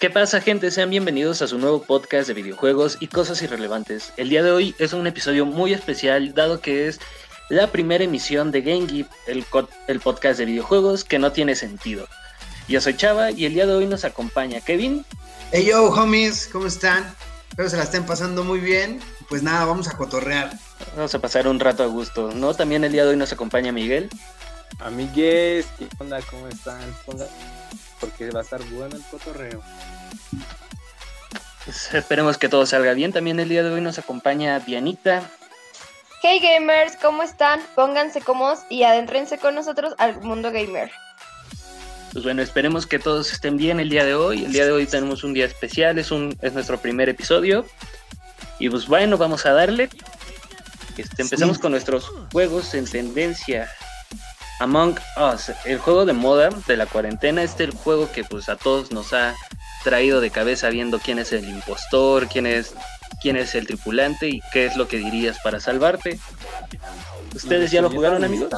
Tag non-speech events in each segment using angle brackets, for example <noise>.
¿Qué pasa gente? Sean bienvenidos a su nuevo podcast de videojuegos y cosas irrelevantes. El día de hoy es un episodio muy especial dado que es la primera emisión de Game el, el podcast de videojuegos que no tiene sentido. Yo soy Chava y el día de hoy nos acompaña Kevin. Hey yo, homies, ¿cómo están? Espero se la estén pasando muy bien. Pues nada, vamos a cotorrear. Vamos a pasar un rato a gusto, ¿no? También el día de hoy nos acompaña Miguel. Amigues, ¿qué onda? ¿Cómo están? Porque va a estar bueno el cotorreo. Pues esperemos que todo salga bien. También el día de hoy nos acompaña Dianita. Hey gamers, ¿cómo están? Pónganse cómodos y adéntrense con nosotros al mundo gamer. Pues bueno, esperemos que todos estén bien el día de hoy. El día de hoy tenemos un día especial, es, un, es nuestro primer episodio. Y pues bueno, vamos a darle. Este, empezamos con nuestros juegos en tendencia. Among Us, el juego de moda de la cuarentena, este es el juego que pues a todos nos ha traído de cabeza viendo quién es el impostor, quién es, quién es el tripulante y qué es lo que dirías para salvarte. ¿Ustedes ya lo jugaron, amigos?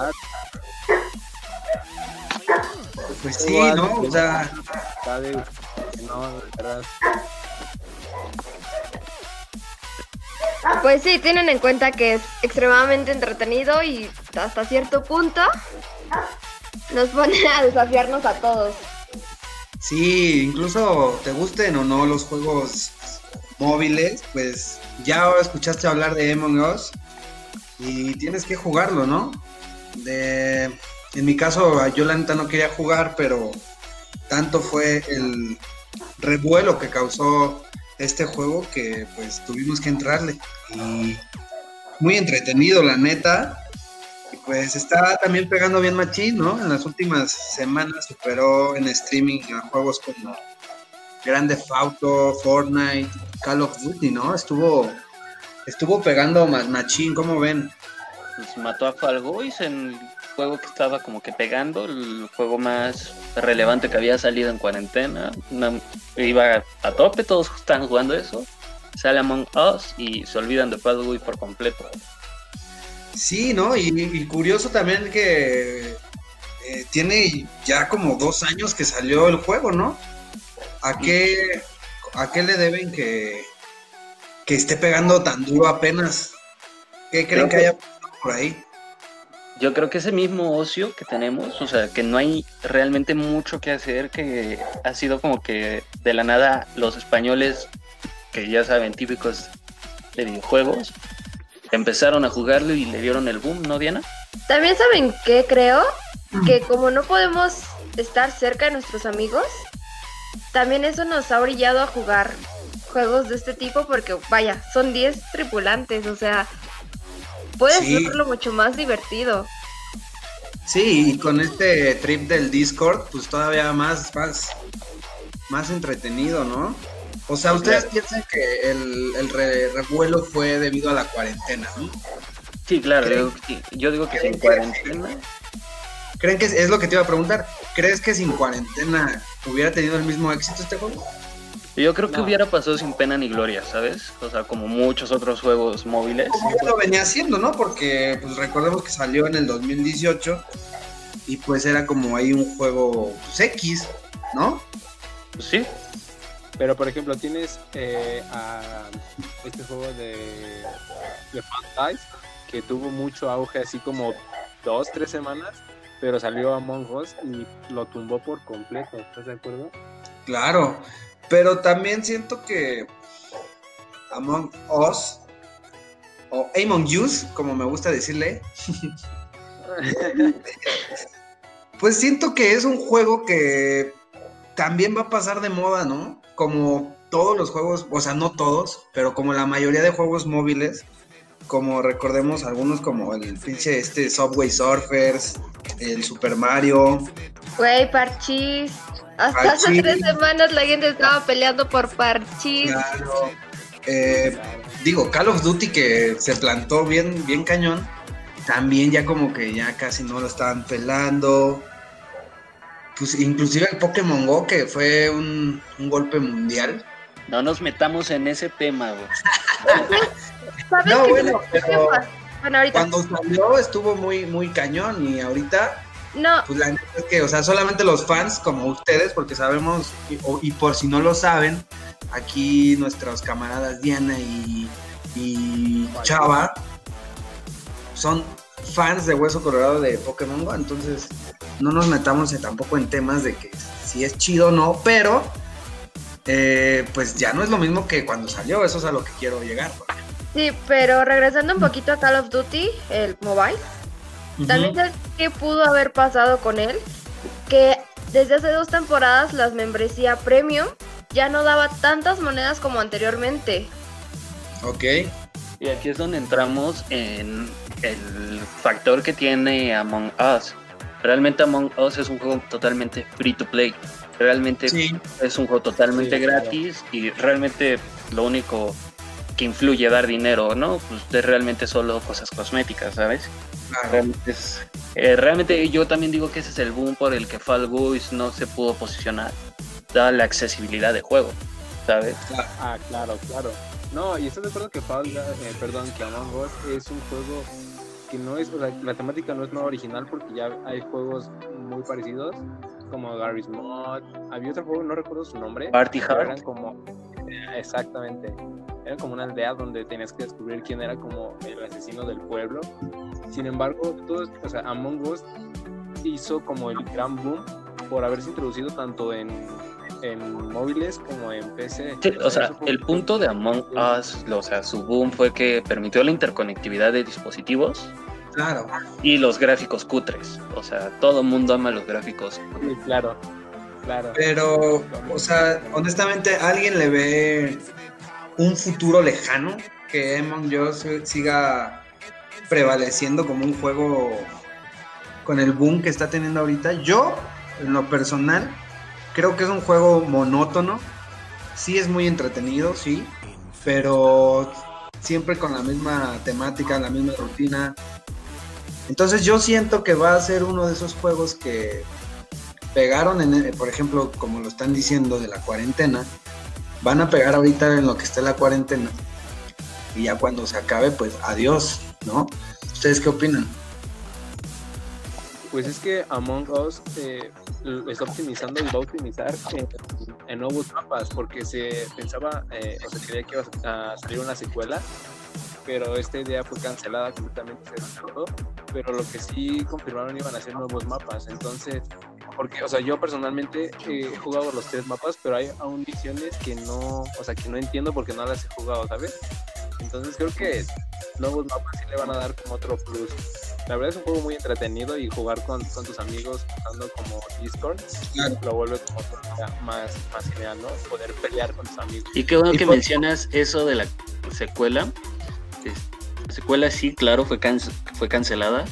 Pues sí, ¿no? O sea... Pues sí, tienen en cuenta que es extremadamente entretenido y hasta cierto punto nos pone a desafiarnos a todos. Sí, incluso te gusten o no los juegos móviles, pues ya escuchaste hablar de Among Us y tienes que jugarlo, ¿no? En mi caso, yo la neta no quería jugar, pero tanto fue el revuelo que causó este juego que pues tuvimos que entrarle. Y muy entretenido, la neta. Pues está también pegando bien machín, ¿no? En las últimas semanas superó en streaming a juegos como Grande Auto, Fortnite, Call of Duty, ¿no? Estuvo estuvo pegando más machín, ¿cómo ven? Pues mató a Fall Guys en juego que estaba como que pegando, el juego más relevante que había salido en cuarentena. iba a tope, todos están jugando eso. Sale Among Us y se olvidan de Padway por completo. Sí, ¿no? Y, curioso también que eh, tiene ya como dos años que salió el juego, ¿no? ¿A qué, a qué le deben que, que esté pegando tan duro apenas? ¿Qué creen que, que haya por ahí? Yo creo que ese mismo ocio que tenemos, o sea, que no hay realmente mucho que hacer, que ha sido como que de la nada los españoles, que ya saben, típicos de videojuegos, empezaron a jugarlo y le dieron el boom, ¿no, Diana? También saben qué creo, que como no podemos estar cerca de nuestros amigos, también eso nos ha brillado a jugar juegos de este tipo porque, vaya, son 10 tripulantes, o sea, puede hacerlo mucho más divertido. Sí, y con este trip del Discord, pues todavía más, más, más entretenido, ¿no? O sea, ustedes piensan que el, revuelo fue debido a la cuarentena, ¿no? Sí, claro, yo, digo que sin cuarentena. ¿Creen que es, lo que te iba a preguntar? ¿Crees que sin cuarentena hubiera tenido el mismo éxito este juego? Yo creo que hubiera pasado sin pena ni gloria, ¿sabes? O sea, como muchos otros juegos móviles. Como lo venía haciendo, ¿no? Porque pues recordemos que salió en el 2018 y pues era como ahí un juego pues, X, ¿no? Pues sí. Pero por ejemplo, tienes eh, este juego de, de Dice que tuvo mucho auge así como dos, tres semanas, pero salió Among Us y lo tumbó por completo, ¿estás de acuerdo? Claro, pero también siento que Among Us, o Among Us, como me gusta decirle, <laughs> pues siento que es un juego que también va a pasar de moda, ¿no? Como todos los juegos, o sea, no todos, pero como la mayoría de juegos móviles, como recordemos algunos como el pinche este Subway Surfers, el Super Mario. Güey, Parchis. Hasta hace tres semanas la gente estaba peleando por Parchís. Claro. Eh, digo, Call of Duty que se plantó bien, bien cañón, también ya como que ya casi no lo estaban pelando. Pues inclusive el Pokémon Go, que fue un, golpe mundial. No nos metamos en ese tema, güey. <laughs> no, bueno, pero cuando salió estuvo muy, muy cañón y ahorita No, Pues la neta es que, o sea, solamente los fans como ustedes, porque sabemos, y, o- y por si no lo saben, aquí nuestros camaradas Diana y, y Chava son fans de Hueso Colorado de Pokémon Go, entonces no nos metamos tampoco en temas de que si es chido o no, pero eh, pues ya no es lo mismo que cuando salió, eso es a lo que quiero llegar. sí, pero regresando un poquito a Call of Duty, el mobile, también sabes qué pudo haber pasado con él, que desde hace dos temporadas las membresía premium ya no daba tantas monedas como anteriormente. Ok, Y aquí es donde entramos en el factor que tiene Among Us. Realmente Among Us es un juego totalmente free to play. Realmente sí, es un juego totalmente Sí, claro. gratis y realmente lo único que influye dar dinero, ¿no? Pues es realmente solo cosas cosméticas, ¿sabes? claro. Realmente, es- eh, realmente yo también digo que ese es el boom por el que Fall Guys no se pudo posicionar, dada la accesibilidad de juego, ¿sabes? Ah, claro, claro. No, y estoy de acuerdo que Fall eh, perdón, que Among Us es un juego que no es, o sea, la temática no es nada original porque ya hay juegos muy parecidos, como Garry's Mod. Había otro juego, no recuerdo su nombre. Party Hard. eran como, eh, exactamente, era como una aldea donde tenías que descubrir quién era como el asesino del pueblo. Sin embargo, todo, o sea, Among Us hizo como el gran boom por haberse introducido tanto en, en móviles como en PC. Sí, o sea, el un- punto de Among Us, o sea, su boom fue que permitió la interconectividad de dispositivos Claro. y los gráficos cutres. O sea, todo el mundo ama los gráficos. Sí, claro, claro. Pero, o sea, honestamente, ¿alguien le ve un futuro lejano que Among Us siga prevaleciendo como un juego con el boom que está teniendo ahorita? Yo, en lo personal, creo que es un juego monótono. Sí es muy entretenido, sí, pero siempre con la misma temática, la misma rutina. Entonces yo siento que va a ser uno de esos juegos que pegaron, en, el- por ejemplo, como lo están diciendo de la cuarentena, van a pegar ahorita en lo que esté la cuarentena. Y ya cuando se acabe, pues adiós, ¿no? ¿Ustedes qué opinan? Pues es que Among Us eh, está optimizando y va a optimizar en, nuevos mapas, porque se pensaba, eh, o se creía que iba a salir una secuela, pero esta idea fue cancelada completamente, se descartó, pero lo que sí confirmaron iban a ser nuevos mapas, entonces, porque, o sea, yo personalmente he jugado los tres mapas, pero hay aún misiones que no, o sea, que no entiendo porque no las he jugado, ¿sabes? Entonces creo que nuevos mapas sí le van a dar como otro plus. La verdad es un juego muy entretenido y jugar con, con tus amigos usando como Discord Claro. lo vuelve como más, más genial, ¿no? Poder pelear con tus amigos. Y qué bueno Y que por- mencionas eso de la secuela. La secuela sí, claro, fue, can- fue cancelada,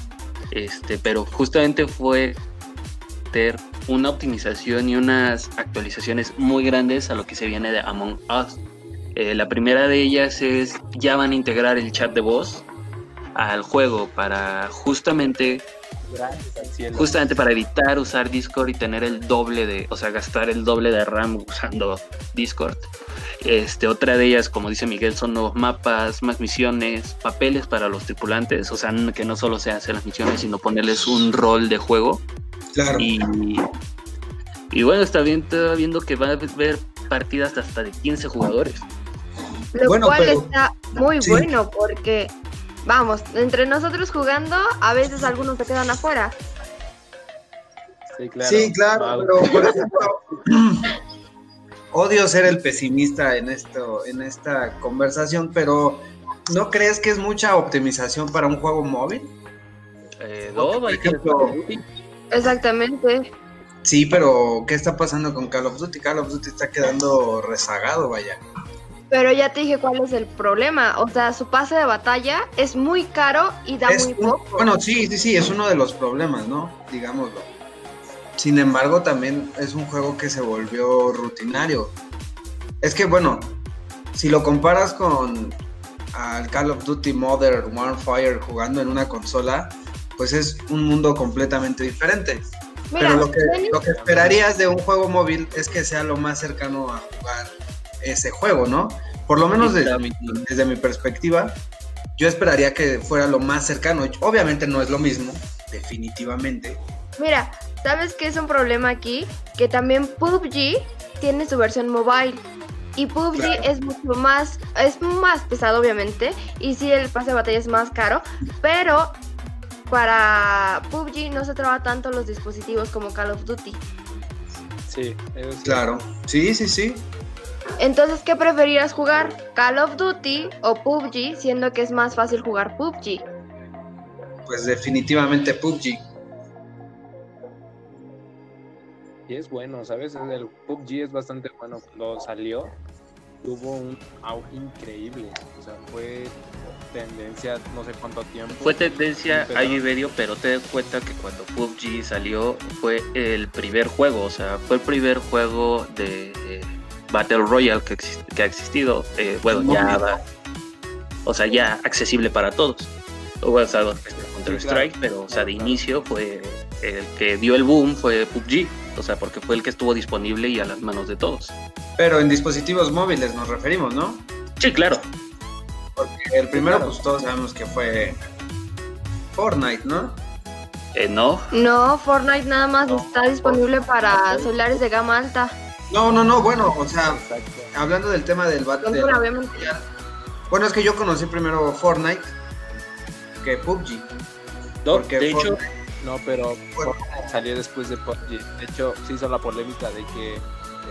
este, pero justamente fue ter una optimización y unas actualizaciones muy grandes a lo que se viene de Among Us. Eh, la primera de ellas es ya van a integrar el chat de voz al juego para justamente justamente para evitar usar Discord y tener el doble de, o sea, gastar el doble de RAM usando Discord. Este, otra de ellas, como dice Miguel, son nuevos mapas, más misiones, papeles para los tripulantes, o sea, que no solo se hacen las misiones, sino ponerles un rol de juego. Claro. Y, y bueno, está bien, estaba viendo que va a haber partidas hasta de 15 jugadores. Lo Bueno, cual pero- está muy sí. bueno porque, vamos, entre nosotros jugando, a veces algunos se quedan afuera. Sí, claro. Sí, claro, pero por ejemplo, <clears throat> odio ser el pesimista en esto, en esta conversación, pero ¿no crees que es mucha optimización para un juego móvil? Eh, Porque, no, por hay que- ejemplo, Exactamente. Sí, pero ¿qué está pasando con Call of Duty? Call of Duty está quedando rezagado, vaya. Pero ya te dije cuál es el problema. O sea, su pase de batalla es muy caro y da Es muy un- poco. bueno, sí, sí, sí, es uno de los problemas, ¿no? Digámoslo. Sin embargo, también es un juego que se volvió rutinario. Es que, bueno, si lo comparas con al Call of Duty Modern Warfare jugando en una consola, pues es un mundo completamente diferente. Mira, Pero lo que, lo que esperarías de un juego móvil es que sea lo más cercano a jugar ese juego, ¿no? Por lo menos desde mi, desde mi perspectiva, yo esperaría que fuera lo más cercano. Obviamente no es lo mismo, definitivamente, Mira, ¿sabes qué es un problema aquí? Que también PUBG tiene su versión mobile. Y PUBG Claro. es mucho más, es más pesado obviamente, y sí el pase de batalla es más caro, pero para PUBG no se traba tanto los dispositivos como Call of Duty. Sí, eso sí. Claro. Sí, sí, sí. Entonces, ¿qué preferirías jugar? ¿Call of Duty o PUBG? Siendo que es más fácil jugar PUBG. Pues definitivamente PUBG. Y es bueno, ¿sabes? El PUBG es bastante bueno. Cuando salió, tuvo un auge increíble. O sea, fue tendencia no sé cuánto tiempo. Fue tendencia y medio, pero te das cuenta que cuando PUBG salió fue el primer juego, o sea, fue el primer juego de eh, Battle Royale que, que ha existido. eh, bueno, ya o sea, ya accesible para todos. Hubo estado Counter Sí, claro. Strike, pero o sea, de inicio fue el que dio el boom fue PUBG, o sea, porque fue el que estuvo disponible y a las manos de todos. Pero en dispositivos móviles nos referimos, ¿no? Sí, claro. Porque el primero, claro. pues todos sabemos que fue Fortnite, ¿no? Eh, no, No, Fortnite nada más No, está disponible para celulares de gama alta. No, no, no, bueno, o sea, Exacto. hablando del tema del Battle. Bueno, es que yo conocí primero Fortnite que PUBG. no, Porque de hecho, No, pero Bueno. Fortnite salió después de PUBG. De hecho, se hizo la polémica de que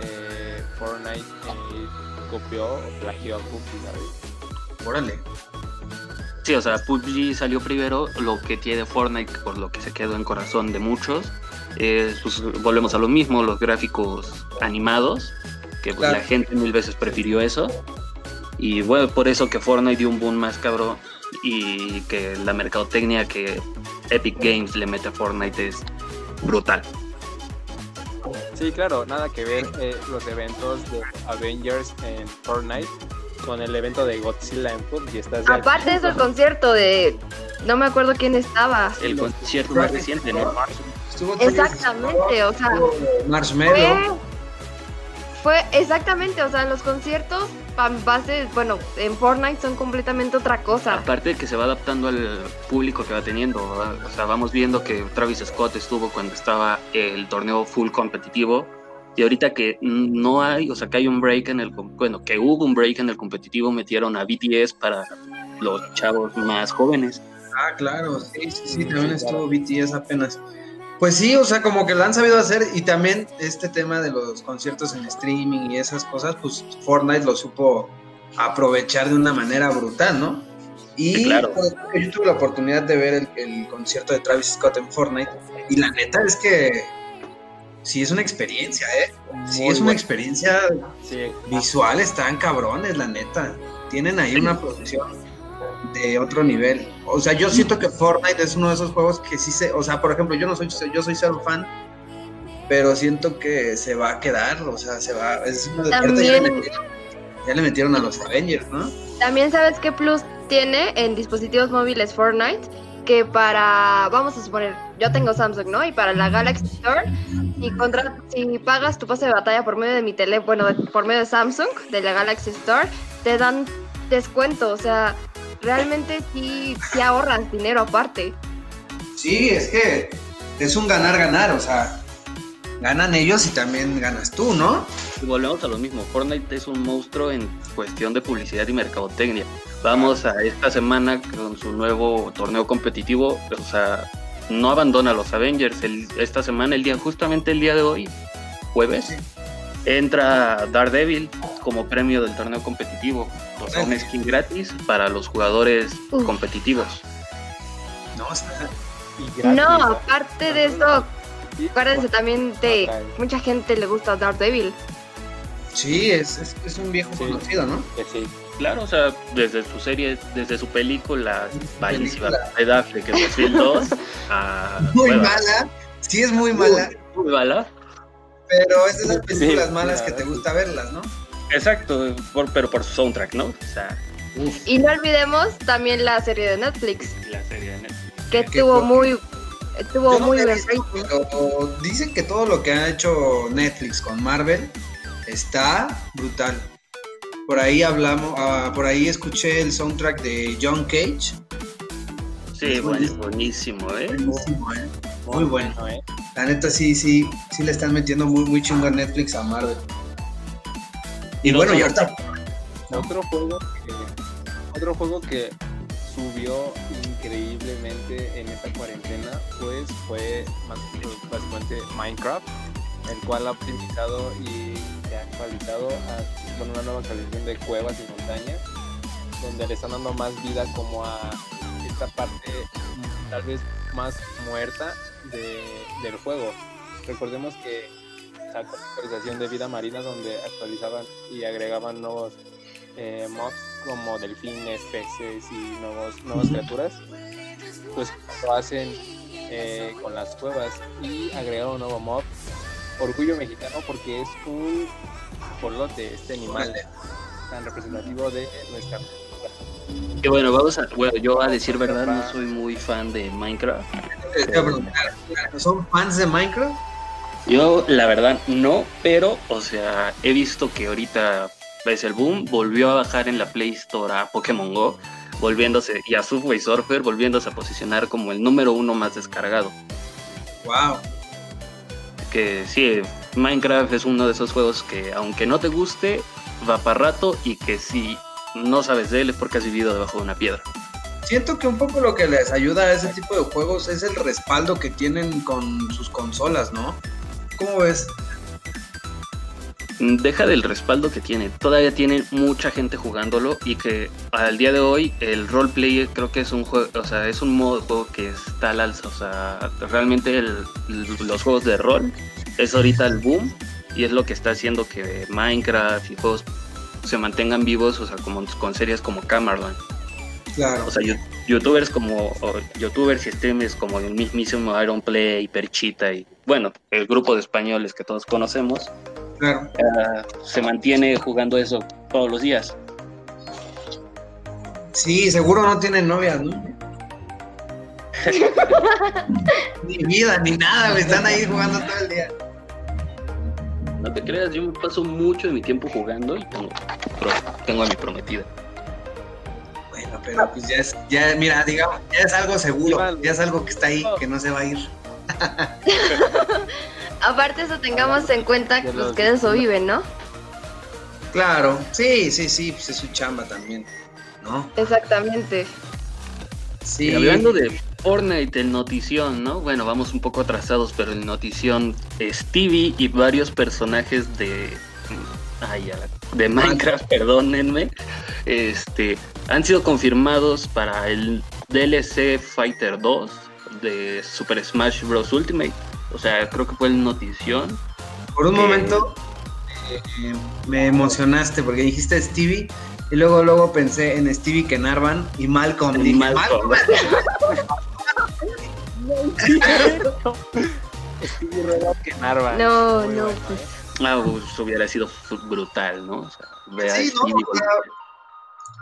eh, Fortnite eh, copió o plagió a PUBG, ¿sabes? órale. Sí, o sea, PUBG salió primero, lo que tiene Fortnite, por lo que se quedó en corazón de muchos, eh, pues volvemos a lo mismo, los gráficos animados, que pues Claro. la gente mil veces prefirió eso. Y bueno, por eso que Fortnite dio un boom más cabrón y que la mercadotecnia que Epic Games le mete a Fortnite es brutal. Sí, claro, nada que ver eh, los eventos de Avengers en Fortnite con el evento de Godzilla en PUBG. Estás de Aparte es el concierto de... No me acuerdo quién estaba. El concierto más reciente, ¿no? Estuvo Exactamente, o sea, Estuvo Marshmello. Fue, fue exactamente, o sea, los conciertos en base, bueno, en Fortnite son completamente otra cosa. Aparte de que se va adaptando al público que va teniendo, ¿verdad? o sea, vamos viendo que Travis Scott estuvo cuando estaba el torneo full competitivo y ahorita que no hay, o sea, que hay un break en el, bueno, que hubo un break en el competitivo, metieron a BTS para los chavos más jóvenes. Ah, claro, sí, sí, sí, Sí, también claro. estuvo BTS apenas. Pues sí, o sea, como que lo han sabido hacer y también este tema de los conciertos en streaming y esas cosas, pues Fortnite lo supo aprovechar de una manera brutal, ¿no? Y Sí, claro. ejemplo, yo tuve la oportunidad de ver el, el concierto de Travis Scott en Fortnite y la neta es que sí es una experiencia, ¿eh? Sí Muy es una experiencia Sí, visual, están cabrones, la neta. Tienen ahí una producción de otro nivel. O sea, yo siento que Fortnite es uno de esos juegos que sí se, o sea, por ejemplo, yo no soy yo soy cero fan, pero siento que se va a quedar, o sea, se va, es uno de ya, le metieron, ya le metieron a los Avengers, ¿no? también sabes qué plus tiene en dispositivos móviles Fortnite, que para, vamos a suponer, yo tengo Samsung, ¿no? Y para la Galaxy Store, si, contra, si pagas tu pase de batalla por medio de mi teléfono, bueno, por medio de Samsung, de la Galaxy Store, te dan descuento, o sea, realmente sí, sí ahorras dinero aparte. Sí, es que es un ganar ganar, o sea, ganan ellos y también ganas tú, ¿no? Y volvemos a lo mismo, Fortnite es un monstruo en cuestión de publicidad y mercadotecnia. Vamos a esta semana con su nuevo torneo competitivo, o sea, no abandona a los Avengers. El- esta semana, el día, justamente el día de hoy, jueves, Sí. Entra Daredevil como premio del torneo competitivo. O sea, un skin gratis para los jugadores Uf. competitivos. No, está, y gratis. No, aparte de eso, acuérdense también de mucha gente le gusta Daredevil. sí, es, es, es un viejo Sí. conocido, ¿no? que sí. Claro, o sea, desde su serie, desde su película, película. de Affleck en 2002, <laughs> a... Muy bueno, mala, sí es muy mala, muy mala. Pero es de esas películas sí, malas la que te gusta verlas, ¿no? Exacto, por- pero por su soundtrack, ¿no? O sea, Uf, Y no olvidemos también la serie de Netflix, la serie de Netflix. que Que tuvo muy tuvo Yo no muy pero dicen que todo lo que ha hecho Netflix con Marvel está brutal. Por ahí hablamos, ah, por ahí escuché el soundtrack de John Cage. Sí, bueno, buenísimo, ¿eh? Buenísimo, ¿eh? Muy bueno. ¿no, eh? La neta sí, sí, sí le están metiendo muy, muy chingo a Netflix a Marvel. Y No bueno, y ahorita Otro juego que, otro juego que subió increíblemente en esta cuarentena, pues fue básicamente Minecraft, el cual ha optimizado y se ha actualizado a con una nueva actualización de cuevas y montañas, donde le están dando más vida como a esta parte tal vez más muerta de- del juego. Recordemos que sacó la actualización de vida marina donde actualizaban y agregaban nuevos eh, mobs como delfines, peces y nuevos, nuevas criaturas. Pues lo hacen eh, con las cuevas y agregaron un nuevo mob. Orgullo mexicano porque es un polote, este animal tan representativo de nuestra cultura. Que bueno, vamos a, bueno, yo a decir verdad no soy muy fan de Minecraft. ¿Son fans de Minecraft? Yo la verdad no, pero o sea, he visto que ahorita ves el boom, volvió a bajar en la Play Store a Pokémon Go, volviéndose y a Subway Surfer volviéndose a posicionar como el número uno más descargado. Wow. Que sí, Minecraft es uno de esos juegos que aunque no te guste, va para rato y que si no sabes de él es porque has vivido debajo de una piedra. Siento que un poco lo que les ayuda a ese tipo de juegos es el respaldo que tienen con sus consolas, ¿no? ¿Cómo ves? Deja del respaldo que tiene. Todavía tiene mucha gente jugándolo y que al día de hoy el roleplay creo que es un juego, o sea, es un modo de juego que está al alza. O sea, realmente los juegos de rol es ahorita el boom y es lo que está haciendo que Minecraft y juegos se mantengan vivos, o sea, como con series como Camerland. Claro. O sea, yo- youtubers como youtubers y streamers como el mismísimo Iron Play, Perchita y bueno, el grupo de españoles que todos conocemos Claro. ah, se mantiene jugando eso todos los días. Sí, seguro no tienen novias, ¿no? <laughs> ni vida, ni nada, güey. Están ahí jugando todo el día. No te creas, yo me paso mucho de mi tiempo jugando y tengo, tengo a mi prometida. Pero pues ya es, ya, mira, digamos, ya es algo seguro. Ya es algo que está ahí, que no se va a ir. <laughs> Aparte eso tengamos en cuenta De pues, los- que de eso viven, ¿no? Claro, sí, sí, sí, pues es su chamba también, ¿no? Exactamente. Sí. Y hablando de Fortnite, el notición, ¿no? Bueno, vamos un poco atrasados, pero el notición, Stevie y varios personajes de... Ay, de Minecraft, perdónenme, este, han sido confirmados para el DLC Fighter 2 de Super Smash Bros. Ultimate. O sea, creo que fue el notición. Por un que- momento eh, me emocionaste porque dijiste Stevie y luego luego pensé en Stevie Kenarvan y Malcolm. En Dije, Malcolm. <laughs> Narva. No, no, pues. ¿eh? Ah, pues, hubiera sido brutal, ¿no? O sea, Sí, no, Stevie o sea,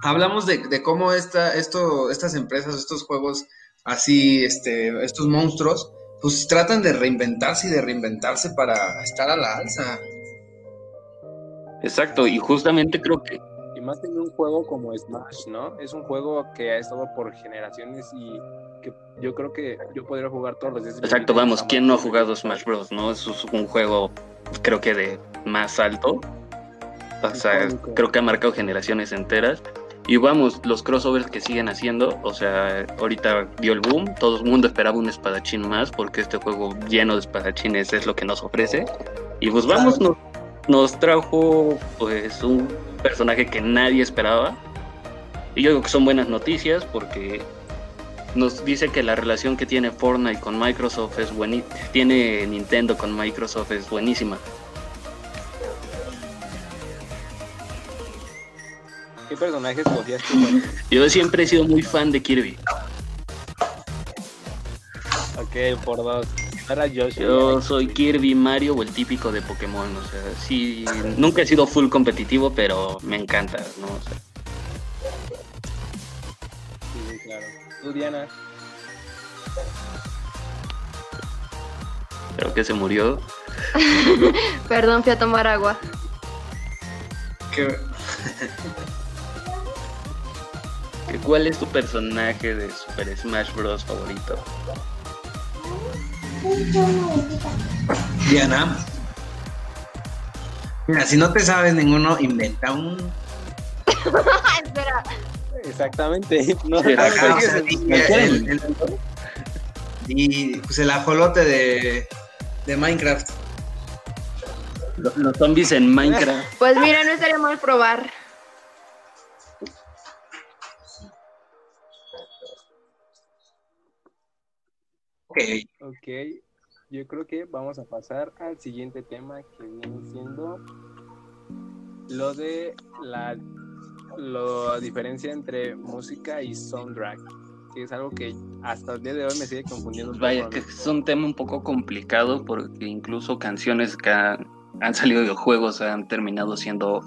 Hablamos de, de cómo esta, esto, estas empresas, estos juegos así, este, estos monstruos, pues tratan de reinventarse y de reinventarse para estar a la alza. Exacto, y justamente creo que Y más en un juego como Smash, ¿no? Es un juego que ha estado por generaciones y que yo creo que yo podría jugar todos los días. Exacto, vamos, ¿quién no ha jugado Smash Bros? ¿No? Es un juego, creo que de más alto. O sea, creo que ha marcado generaciones enteras. Y vamos, los crossovers que siguen haciendo, o sea, ahorita dio el boom, todo el mundo esperaba un espadachín más, porque este juego lleno de espadachines es lo que nos ofrece. Y pues vamos, nos, nos trajo pues un personaje que nadie esperaba. Y yo digo que son buenas noticias porque nos dice que la relación que tiene Fortnite con Microsoft es buenísima, tiene Nintendo con Microsoft es buenísima. ¿Qué personajes escogías tú? Yo siempre he sido muy fan de Kirby. ok, por dos. No era Yoshi. Yo soy Kirby, Mario o el típico de Pokémon. O sea, sí, nunca he sido full competitivo, pero me encanta, ¿no? O sea, Sí, claro. Tú, Diana. creo que se murió. <laughs> Perdón, fui a tomar agua. Que, ¿Cuál es tu personaje de Super Smash Bros. favorito? Diana. Mira, si no te sabes ninguno, inventa un. <laughs> Espera. Exactamente. <laughs> No, no acá, sé o qué sea, es el- y el, el- y, pues el ajolote de, de Minecraft. Los, los zombies en Minecraft. Pues mira, no estaría mal probar. Ok. Ok, yo creo que vamos a pasar al siguiente tema que viene siendo lo de la, la diferencia entre música y soundtrack, que es algo que hasta el día de hoy me sigue confundiendo un poco. Vaya, a que es un tema un poco complicado porque incluso canciones que han, han salido de juegos han terminado siendo,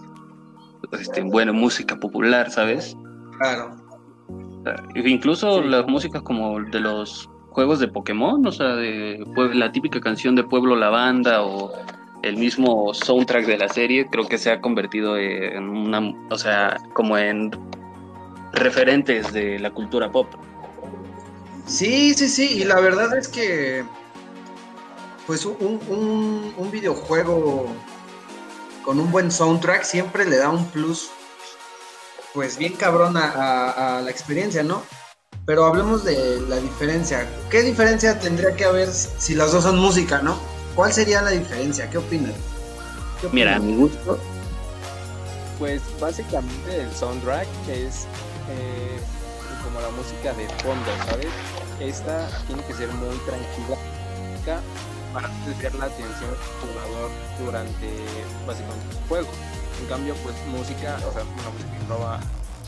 este, bueno, música popular, ¿sabes? Claro. Incluso Sí. las músicas como de los juegos de Pokémon, o sea, de la típica canción de Pueblo Lavanda o el mismo soundtrack de la serie, creo que se ha convertido en una, o sea, como en referentes de la cultura pop. Sí, sí, sí. Y la verdad es que. Pues un, un- videojuego con un buen soundtrack siempre le da un plus. Pues bien cabrón a la experiencia, ¿no? Pero hablemos de la diferencia. ¿Qué diferencia tendría que haber si las dos son música, no? ¿Cuál sería la diferencia? ¿Qué opinan? ¿Qué Mira, a mi gusto, Pues básicamente el soundtrack es eh, como la música de fondo, ¿sabes? Esta tiene que ser muy tranquila para desviar la atención del jugador durante básicamente el juego. En cambio, pues música, o sea, una música que roba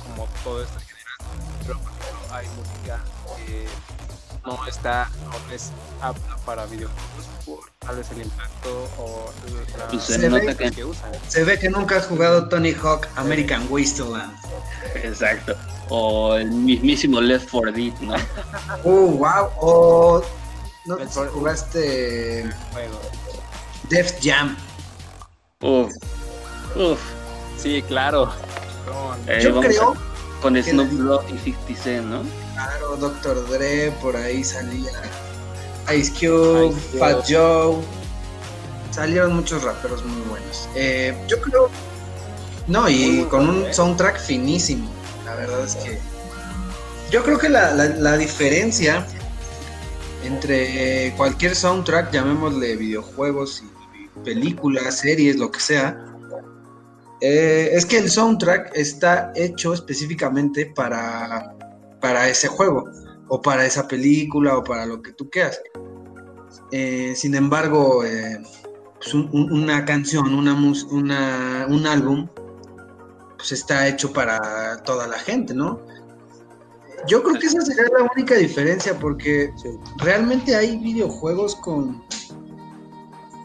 como todo esto pero por ejemplo, hay música que no está, no es apta para videojuegos por tal vez el impacto o la Pues se nota ve que- que usan. Se ve que nunca has jugado Tony Hawk American Wasteland. exacto. O el mismísimo Left 4 Dead, ¿no? <laughs> Uh, wow. O. No jugaste Juego. Def Jam. Uf, uf. Sí, claro. Eh, Yo creo a- con Snoop Dogg y 50 Cent, ¿no? Claro, Dr. Dre, por ahí salía Ice Cube, Ice. Fat Joe. Salieron muchos raperos muy buenos. Eh, yo creo. No, y con un juego, ¿eh? soundtrack finísimo. La verdad es que. Yo creo que la, la- la diferencia entre cualquier soundtrack, llamémosle videojuegos y películas, series, lo que sea, eh, es que el soundtrack está hecho específicamente para, para ese juego, o para esa película, o para lo que tú quieras. Eh, sin embargo, eh, pues un- un- una canción, una, una- un álbum, pues está hecho para toda la gente, ¿no? Yo creo que esa sería la única diferencia, porque realmente hay videojuegos con,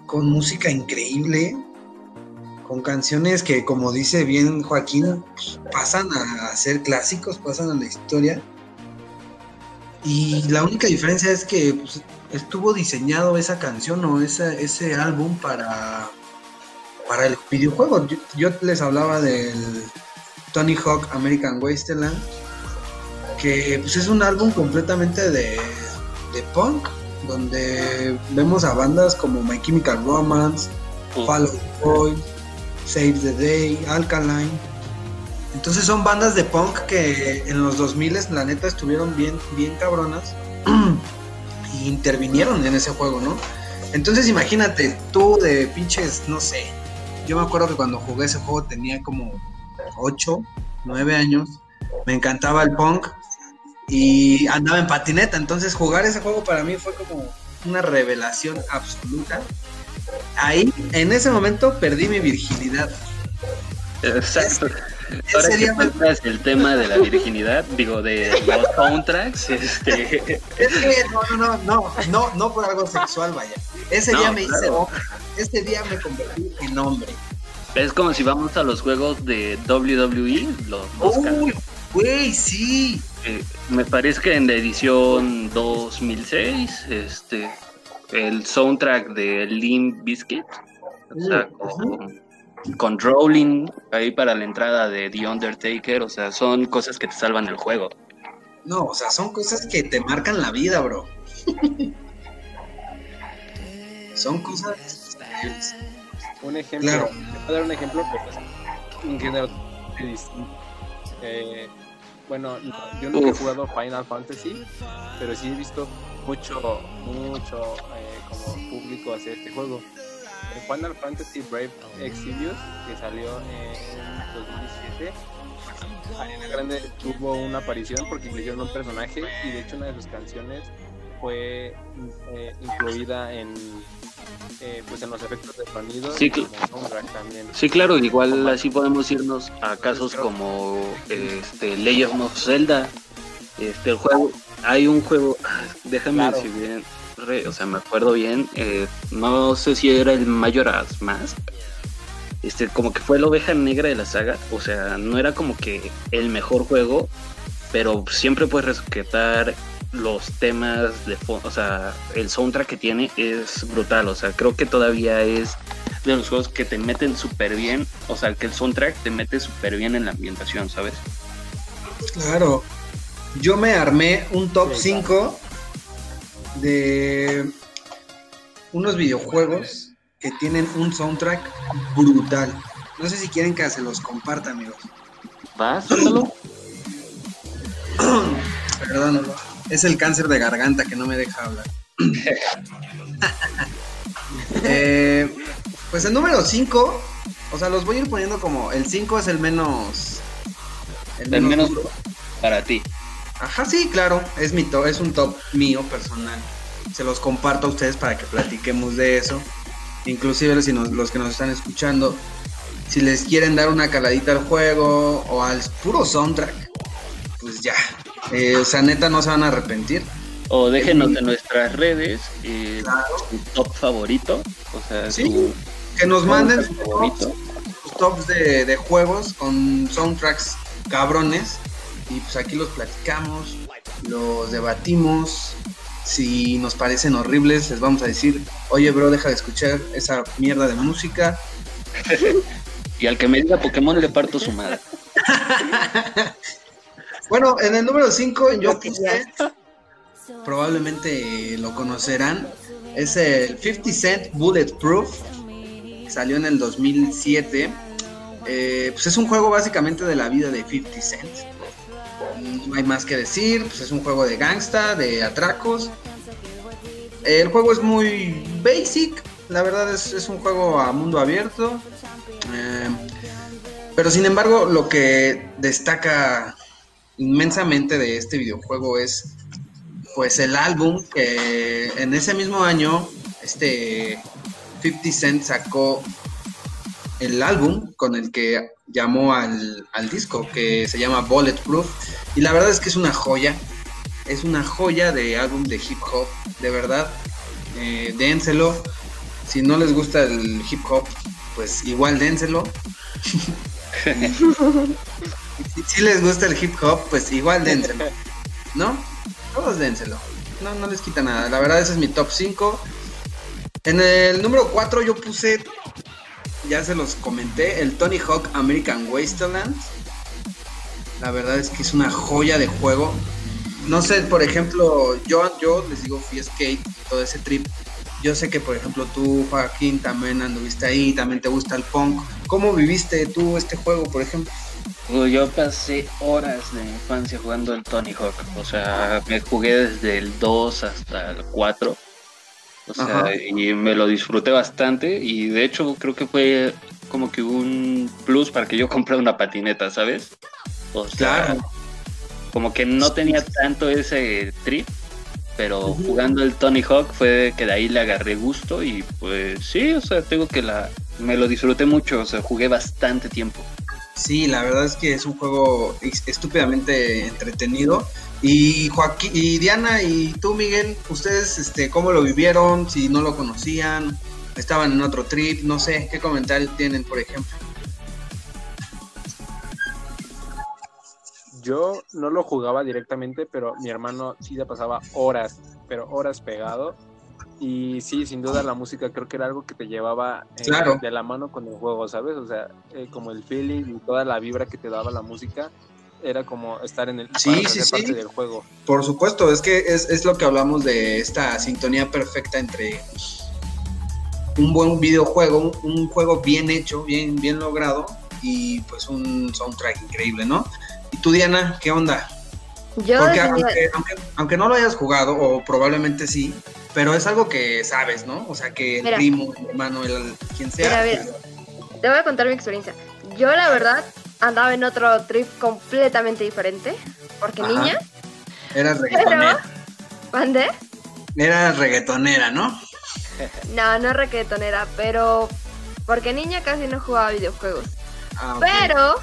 con música increíble, con canciones que, como dice bien Joaquín, pasan a ser clásicos, pasan a la historia. Y la única diferencia es que pues, estuvo diseñado esa canción o esa- ese álbum para, para el videojuego. Yo, yo les hablaba del Tony Hawk American Wasteland, que pues, es un álbum completamente de, de punk, donde vemos a bandas como My Chemical Romance. Fall Out Boy, Save the Day, Alkaline. Entonces son bandas de punk que en los 2000 la neta estuvieron bien, bien cabronas <clears throat> y intervinieron en ese juego, ¿no? Entonces imagínate, tú de pinches, no sé, yo me acuerdo que cuando jugué ese juego tenía como 8, 9 años, me encantaba el punk y andaba en patineta, entonces jugar ese juego para mí fue como una revelación absoluta. Ahí, en ese momento, perdí mi virginidad. Exacto. Ahora que tocas el tema de la virginidad, digo, de los <laughs> soundtracks, este, Es que no, no, no, no, no, por algo sexual, vaya. Ese No, día me hice hombre. Ese día me convertí en hombre. es como si vamos a los juegos de WWE, los. Uy, güey, sí. Eh, me parece que en la edición 2006, este, el soundtrack de Limp Bizkit, o sea, con, con Rowling ahí para la entrada de The Undertaker, o sea, son cosas que te salvan el juego. No, o sea, son cosas que te marcan la vida, bro. Son cosas Un ejemplo, Claro. te voy a dar un ejemplo, pero es un género distinto. Eh, bueno, no, yo nunca he jugado Final Fantasy, pero sí he visto mucho, mucho eh, como público hacer este juego. El Final Fantasy Brave Exilius, que salió en 2017, Ariana Grande tuvo una aparición porque incluyeron un personaje y de hecho una de sus canciones fue eh, incluida en eh, pues en los efectos de sonido Sí, y también. Sí, claro, igual así podemos irnos a casos como este Legend of Zelda. Este el juego, hay un juego, déjame Claro. decir bien, re- o sea, me acuerdo bien, eh, no sé si era el Majora's Mask. Este, como que fue la oveja negra de la saga, o sea, no era como que el mejor juego, pero siempre puedes rescatar los temas de fondo, o sea, el soundtrack que tiene es brutal, o sea, creo que todavía es de los juegos que te meten súper bien, o sea, que el soundtrack te mete súper bien en la ambientación, ¿sabes? Claro. Yo me armé un top Sí, 5 de unos videojuegos que tienen un soundtrack brutal. No sé si quieren que se los comparta, amigos. ¿Vas? Suéltalo. <clears throat> Es el cáncer de garganta que no me deja hablar. <laughs> Eh, pues el número 5, o sea, los voy a ir poniendo como el 5 es el menos. El menos para ti. Ajá, sí, claro, es mi to- es un top mío personal. Se los comparto a ustedes para que platiquemos de eso. Inclusive si nos- los que nos están escuchando, si les quieren dar una caladita al juego o al puro soundtrack, pues ya. Eh, o sea, neta no se van a arrepentir. O déjenos en nuestras redes eh, Claro. su top favorito, o sea, Sí, su Que nos manden tops, sus tops de, de juegos con soundtracks cabrones. Y pues aquí los platicamos, los debatimos. Si nos parecen horribles, les vamos a decir, oye bro, deja de escuchar esa mierda de música. <laughs> Y al que me diga Pokémon le parto su madre. <laughs> Bueno, en el número 5 yo puse, probablemente lo conocerán, es el 50 Cent Bulletproof, que salió en el 2007. Eh, pues es un juego básicamente de la vida de 50 Cent. No hay más que decir, pues es un juego de gangsta, de atracos. El juego es muy basic, la verdad es, es un juego a mundo abierto. Eh, pero sin embargo, lo que destaca inmensamente de este videojuego es pues el álbum que en ese mismo año este 50 Cent sacó el álbum con el que llamó al, al disco que se llama Bulletproof. Y la verdad es que es una joya. Es una joya de álbum de hip hop de verdad. Eh, dénselo. Si no les gusta el hip hop pues igual dénselo <laughs> si, les gusta el hip hop, pues igual dénselo. ¿No? Todos dénselo. No, no les quita nada. La verdad, ese es mi top 5. En el número 4 yo puse, ya se los comenté, el Tony Hawk American Wasteland. La verdad es que es una joya de juego. No sé, por ejemplo, yo, yo les digo, fui skate, todo ese trip. Yo sé que, por ejemplo, tú, Joaquín, también anduviste ahí, también te gusta el punk. ¿Cómo viviste tú este juego, por ejemplo? Yo pasé horas de mi infancia jugando el Tony Hawk. O sea, me jugué desde el 2 hasta el 4. O sea, Ajá. y me lo disfruté bastante. Y de hecho, creo que fue como que un plus para que yo <laughs> comprara una patineta, ¿sabes? O sea, Claro. como que no tenía tanto ese trip. Pero jugando el Tony Hawk fue que de ahí le agarré gusto. Y pues sí, o sea, tengo que la. Me lo disfruté mucho. O sea, jugué bastante tiempo. Sí, la verdad es que es un juego estúpidamente entretenido. Y Joaquín, y Diana y tú, Miguel, ustedes, este, ¿cómo lo vivieron? Si no lo conocían, estaban en otro trip, no sé, ¿qué comentario tienen, por ejemplo? Yo no lo jugaba directamente, pero mi hermano sí se pasaba horas, pero horas pegado. Y sí, sin duda la música creo que era algo que te llevaba eh, Claro. de la mano con el juego, ¿sabes? O sea, eh, como el feeling y toda la vibra que te daba la música era como estar en el Sí, para sí, sí. parte del juego. Por supuesto, es que es, es lo que hablamos de esta sintonía perfecta entre un buen videojuego, un, juego bien hecho, bien, bien logrado y pues un soundtrack increíble, ¿no? ¿Y tú, Diana, qué onda? Yo Porque aunque, aunque, no lo hayas jugado, o probablemente sí, pero es algo que sabes, ¿no? O sea, que el primo, el hermano, el, quien sea. Mira, Te voy a contar mi experiencia. Yo, la verdad, andaba en otro trip completamente diferente, porque niña. Eras reggaetonera. ¿Mande? Era reggaetonera, ¿no? No, no reggaetonera, pero porque niña casi no jugaba videojuegos. Ah, pero,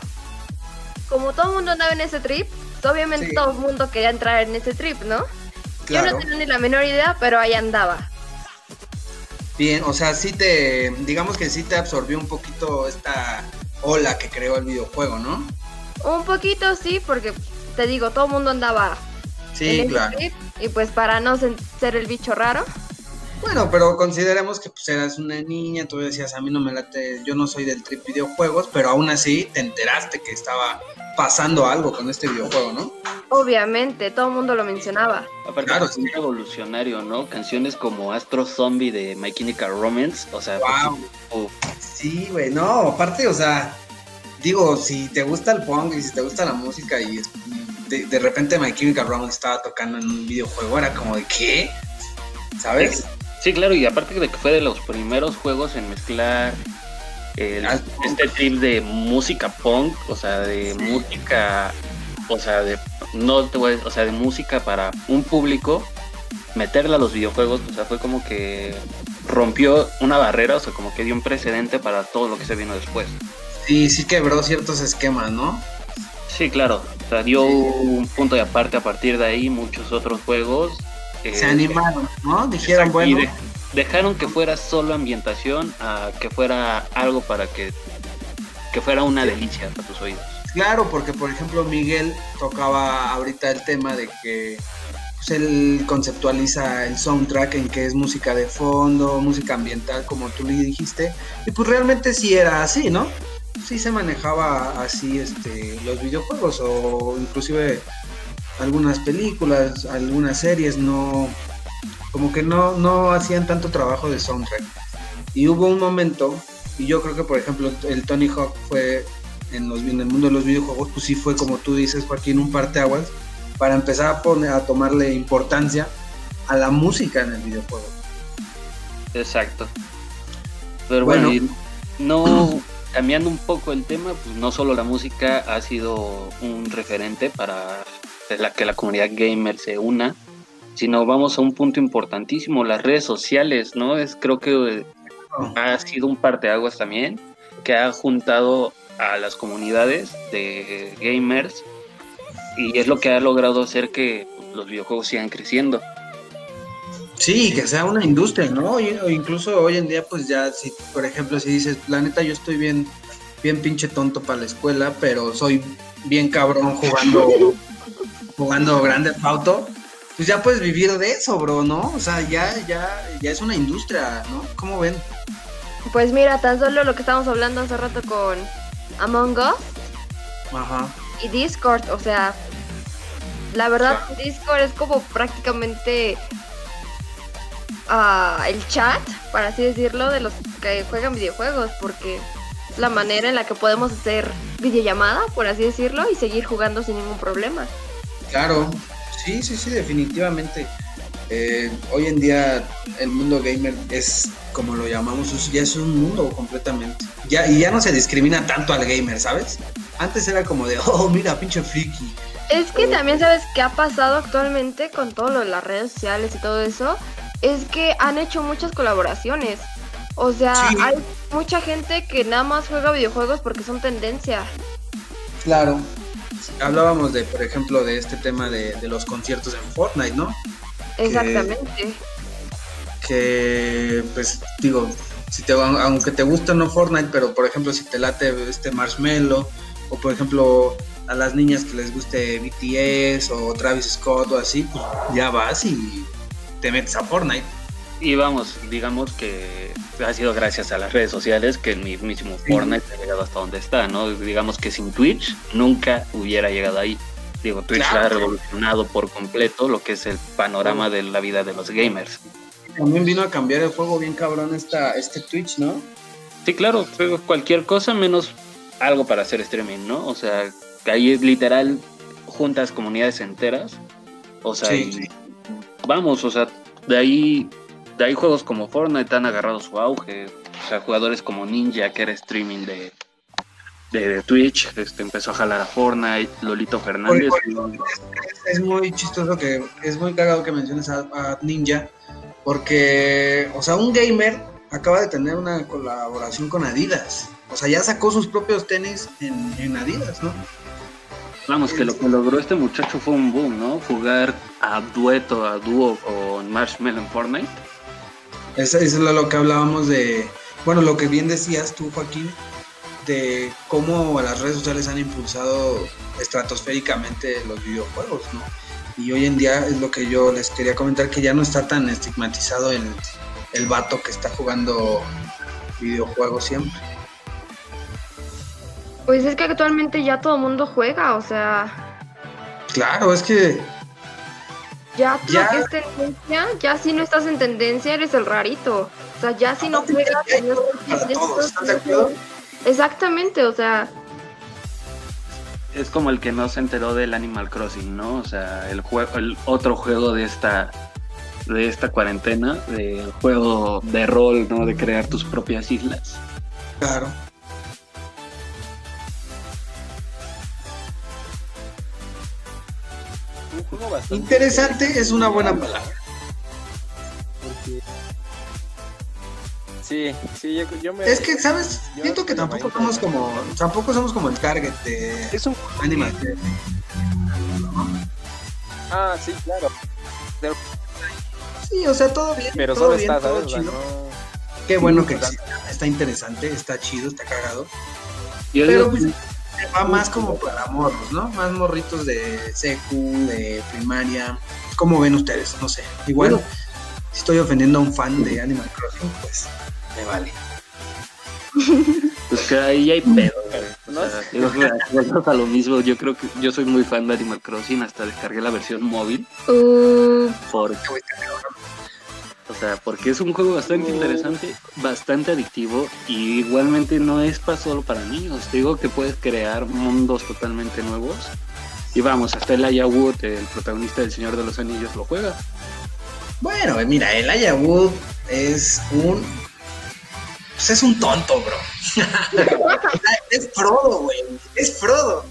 como todo el mundo andaba en ese trip, obviamente todo el mundo quería entrar en ese trip, ¿no? Yo no tenía ni la menor idea, pero ahí andaba. Bien, o sea, sí te, digamos que sí te absorbió un poquito esta ola que creó el videojuego, ¿no? Un poquito sí, porque te digo, todo el mundo andaba sí, claro. y pues para no ser el bicho raro. Bueno, pero consideremos que pues eras una niña, tú decías, a mí no me late, yo no soy del trip videojuegos, pero aún así te enteraste que estaba pasando algo con este videojuego, ¿no? Obviamente, todo el mundo lo mencionaba. Aparte, claro, es revolucionario, ¿no? Canciones como Astro Zombie de My Chemical Romance, o sea, wow. sí, güey, no, aparte, o sea, digo, si te gusta el punk y si te gusta la música y de, repente My Chemical Romance estaba tocando en un videojuego, era como de qué, ¿sabes? Sí, claro, y aparte de que fue de los primeros juegos en mezclar ah, este trip de música punk, o sea, de música, o sea, de no te voy o sea, de música para un público, meterla a los videojuegos, o sea, fue como que rompió una barrera, o sea, como que dio un precedente para todo lo que se vino después. Sí, sí quebró ciertos esquemas, ¿no? Sí, claro, o sea, dio un punto de aparte a partir de ahí muchos otros juegos se animaron, ¿no? Dijeron, bueno. Dejaron que fuera solo ambientación a que fuera algo para que, que fuera una delicia para tus oídos. Claro, porque por ejemplo Miguel tocaba ahorita el tema de que pues, él conceptualiza el soundtrack en que es música de fondo, música ambiental, como tú le dijiste, y pues realmente sí era así, ¿no? Sí se manejaba así este, los videojuegos o inclusive algunas películas, algunas series no, como que no, no hacían tanto trabajo de soundtrack. Y hubo un momento, y yo creo que por ejemplo el Tony Hawk fue en, los, en el mundo de los videojuegos, pues sí fue como tú dices Joaquín, un parteaguas para empezar a, poner, a tomarle importancia a la música en el videojuego. Exacto. Pero bueno, no cambiando un poco el tema, pues no solo la música ha sido un referente para la que la comunidad gamer se una, sino vamos a un punto importantísimo, las redes sociales, ¿no? Es creo que ha sido un parteaguas también que ha juntado a las comunidades de gamers y es lo que ha logrado hacer que los videojuegos sigan creciendo. Sí, que sea una industria, ¿no? O incluso hoy en día, pues ya, si por ejemplo, si dices, la neta, yo estoy bien, bien pinche tonto para la escuela, pero soy bien cabrón jugando jugando Grande Auto, pues ya puedes vivir de eso, bro, ¿no? O sea, ya, ya, ya es una industria, ¿no? ¿Cómo ven? Pues mira, tan solo lo que estábamos hablando hace rato con Among Us Ajá. y Discord, o sea, la verdad, Discord es como prácticamente uh, el chat, para así decirlo, de los que juegan videojuegos, porque es la manera en la que podemos hacer videollamada, por así decirlo, y seguir jugando sin ningún problema. Claro, sí, sí, sí, definitivamente. Eh, hoy en día el mundo gamer es como lo llamamos, ya es un mundo completamente. Ya, y ya no se discrimina tanto al gamer, ¿sabes? Antes era como de, <laughs> oh, mira, pinche friki. Es que también sabes qué ha pasado actualmente con todo lo de las redes sociales y todo eso. Es que han hecho muchas colaboraciones. O sea, hay mucha gente que nada más juega videojuegos porque son tendencia. Claro, hablábamos de, por ejemplo, de este tema de, los conciertos en Fortnite, ¿no? Exactamente. Que, pues, digo, si te, aunque te gusta no Fortnite, pero por ejemplo, si te late este Marshmello, o por ejemplo, a las niñas que les guste BTS o Travis Scott o así, pues ya vas y te metes a Fortnite. Y vamos, digamos que ha sido gracias a las redes sociales que el mismísimo Fortnite ha llegado hasta donde está, ¿no? Digamos que sin Twitch nunca hubiera llegado ahí. Digo, Twitch ha revolucionado por completo lo que es el panorama de la vida de los gamers. también vino a cambiar el juego bien cabrón esta, este Twitch, ¿no? Sí, claro, cualquier cosa menos algo para hacer streaming, ¿no? O sea, que ahí es literal juntas comunidades enteras. O sea, vamos, o sea, de ahí, de ahí juegos como Fortnite han agarrado su auge. O sea, jugadores como Ninja, que era streaming de, de, Twitch, este, empezó a jalar a Fortnite, Lolito Fernández. es, muy chistoso que, es muy cagado que menciones a, Ninja, porque, o sea, un gamer acaba de tener una colaboración con Adidas. O sea, ya sacó sus propios tenis en, Adidas, ¿no? Vamos, que lo que logró este muchacho fue un boom, ¿no? Jugar a dueto, a dúo con Marshmallow en Fortnite. Eso, eso es lo que hablábamos de, bueno, lo que bien decías tú, Joaquín, de cómo las redes sociales han impulsado estratosféricamente los videojuegos, ¿no? Y hoy en día es lo que yo les quería comentar, que ya no está tan estigmatizado el, el vato que está jugando videojuegos siempre. Pues es que actualmente ya todo el mundo juega, o sea... Claro, es que... Ya, ya... que es tendencia, ya si no estás en tendencia eres el rarito. O sea, ya si no juegas... Exactamente, o sea. Es como el que no se enteró del Animal Crossing, ¿no? O sea, el juego, el otro juego de esta de esta cuarentena, del juego de rol, ¿no? De crear tus propias islas. Claro. Interesante es una buena palabra. Sí, sí, yo, me... Es que, ¿sabes? Siento que tampoco somos como, tampoco somos como el target de es un... Animal. Ah, sí, claro. Sí, o sea, todo bien. Pero todo solo bien, está, todo chido. Qué bueno que está interesante, está chido, está cagado. Pero pues, va más como para morros, ¿no? Más morritos de secu, de primaria. ¿Cómo ven ustedes? No sé. Igual, si estoy ofendiendo a un fan de Animal Crossing, pues me vale. Pues que ahí hay pedo, ¿no? <laughs> a lo mismo, yo creo que yo soy muy fan de Animal Crossing, hasta descargué la versión móvil. Uh. Porque, o sea, porque es un juego bastante interesante, bastante adictivo y igualmente no es para solo para niños. Te digo que puedes crear mundos totalmente nuevos. Y vamos, hasta el Wood, el protagonista del Señor de los Anillos, lo juega. Bueno, mira, el Wood es un pues es un tonto, bro. <laughs> es Frodo, güey. Es Frodo.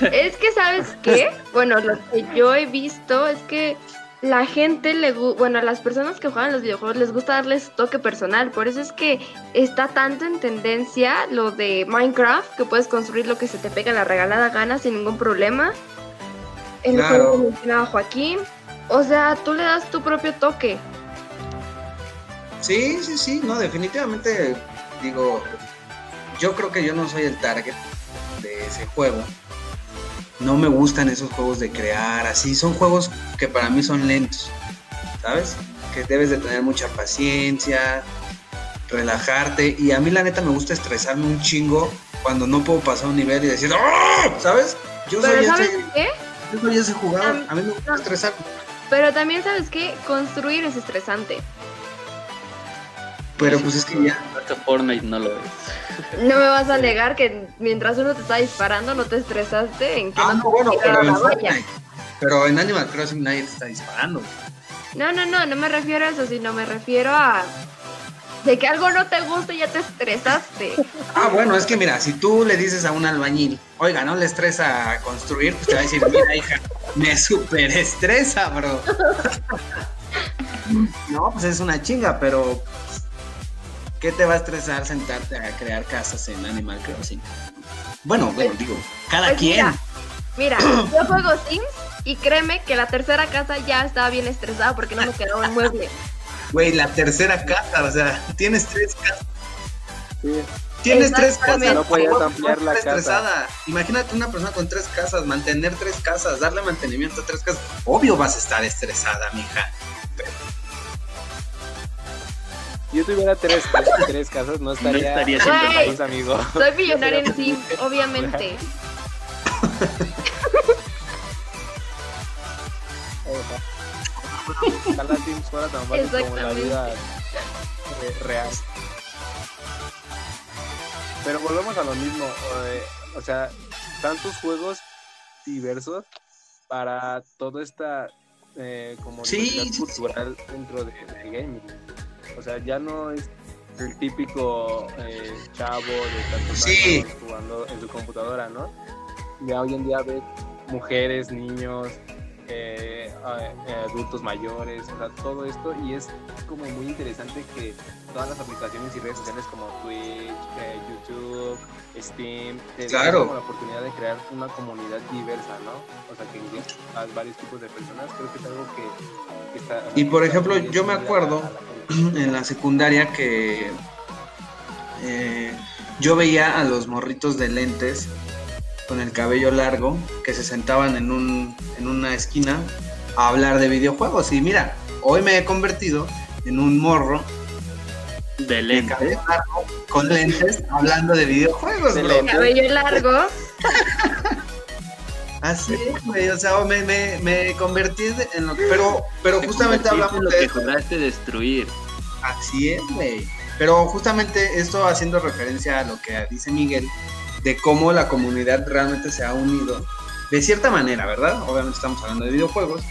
Es que, ¿sabes <laughs> qué? Bueno, lo que yo he visto es que la gente le bueno, a las personas que juegan los videojuegos les gusta darles toque personal, por eso es que está tanto en tendencia lo de Minecraft, que puedes construir lo que se te pega la regalada gana sin ningún problema. El juego que mencionaba Joaquín, o sea, tú le das tu propio toque. Sí, sí, sí, no, definitivamente digo, yo creo que yo no soy el target de ese juego. No me gustan esos juegos de crear, así, son juegos que para mí son lentos, ¿sabes? Que debes de tener mucha paciencia, relajarte, y a mí la neta me gusta estresarme un chingo cuando no puedo pasar un nivel y decir, ¡Oh! ¿sabes? Yo soy ¿sabes ese, qué? Yo soy ese jugador, a mí me gusta estresarme. Pero también, ¿sabes qué? Construir es estresante. Pero pues es que ya. Fortnite no lo es. <laughs> No me vas a negar que mientras uno te está disparando no te estresaste en que ah, no, bueno, pero en Fortnite. Pero en Animal Crossing nadie te está disparando. No, no, no, no me refiero a eso, sino me refiero a de que algo no te gusta y ya te estresaste. <laughs> Ah, bueno, es que mira, si tú le dices a un albañil, oiga, no le estresa construir, pues te va a decir, mira, hija, me super estresa, bro. <laughs> no, pues es una chinga, pero ¿qué te va a estresar sentarte a crear casas en Animal Crossing? Bueno, bueno, pues, digo, cada pues quien. Mira, <clears throat> yo juego Sims y créeme que la tercera casa ya estaba bien estresada porque no me quedaba un mueble. Güey, la tercera casa, o sea, tienes tres casas. Tienes tres casas. No puedes ampliar la estresada. Imagínate una persona con tres casas, mantener tres casas, darle mantenimiento a tres casas. Obvio vas a estar estresada, mija. Si yo tuviera tres, tres, casas, no estaría, no estaría siendo país, amigo. Soy millonaria en sí, obviamente. ojalá Sims fuera tan fácil como la vida eh, real. Pero volvemos a lo mismo, eh, o sea, tantos juegos diversos para toda esta eh, como Sí, diversidad sí, sí. cultural dentro de, de gaming. O sea, ya no es el típico eh, chavo de tantos Sí. años jugando en su computadora, ¿no? Ya hoy en día ves mujeres, niños, eh, eh, adultos mayores, o sea, todo esto y es como muy interesante que todas las aplicaciones y redes sociales como Twitch, eh, YouTube, Steam, te dan como la oportunidad de crear una comunidad diversa, ¿no? O sea, que a varios tipos de personas, creo que es algo que, que está... Y, por ejemplo, yo me acuerdo la <clears throat> en la secundaria que eh, yo veía a los morritos de lentes con el cabello largo que se sentaban en, un, en una esquina a hablar de videojuegos. Y mira, hoy me he convertido en un morro De de lente. cabello largo con lentes hablando de videojuegos, De bro. lentes. Cabello largo. <laughs> Así es, güey. O sea, me, me, me convertí en lo que. Pero, pero Te justamente en hablamos lo de que destruir. Así es, güey. Pero justamente esto haciendo referencia a lo que dice Miguel, de cómo la comunidad realmente se ha unido, de cierta manera, ¿verdad? Obviamente estamos hablando de videojuegos,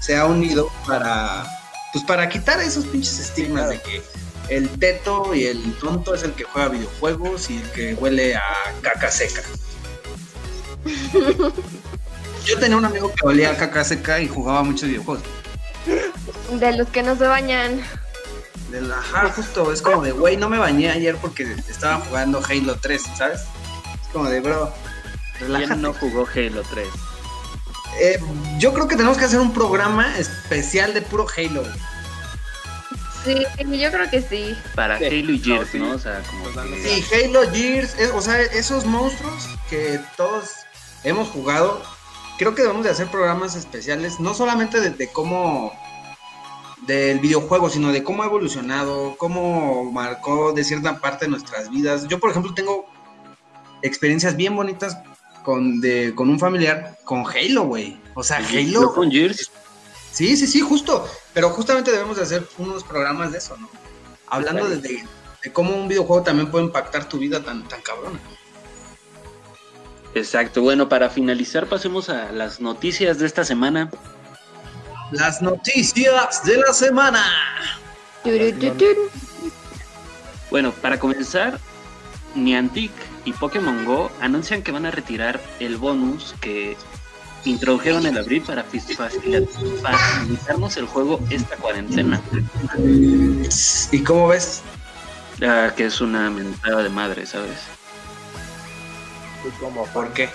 se ha unido para, pues para quitar esos pinches estigmas de que el teto y el tonto es el que juega videojuegos y el que huele a caca seca. <laughs> Yo tenía un amigo que olía a caca seca y jugaba muchos videojuegos. De los que no se bañan. De la, ajá, justo, es como de, güey, no me bañé ayer porque estaba jugando Halo 3, ¿sabes? Como de, bro, relájate. ¿Quién no jugó Halo 3? Eh, yo creo que tenemos que hacer un programa especial de puro Halo. Sí, yo creo que sí. Para Sí. Halo y No, Gears, sí. ¿no? O sea, como Totalmente. que... Sí, Halo, Gears, es- o sea, esos monstruos que todos hemos jugado, creo que debemos de hacer programas especiales, no solamente de, de cómo del videojuego, sino de cómo ha evolucionado, cómo marcó de cierta parte de nuestras vidas. Yo, por ejemplo, tengo experiencias bien bonitas con, de, con un familiar con Halo, güey. O sea, Halo. con Gears, Sí, sí, sí, justo. Pero justamente debemos de hacer unos programas de eso, ¿no? Hablando de, de- de cómo un videojuego también puede impactar tu vida tan, tan cabrona. exacto. Bueno, para finalizar, pasemos a las noticias de esta semana. Las noticias de la semana. Bueno, para comenzar, Niantic y Pokémon Go anuncian que van a retirar el bonus que introdujeron en abril para facilitarnos el juego esta cuarentena. ¿Y cómo ves? Ah, que es una mentada de madre, ¿sabes? Como ¿Por qué?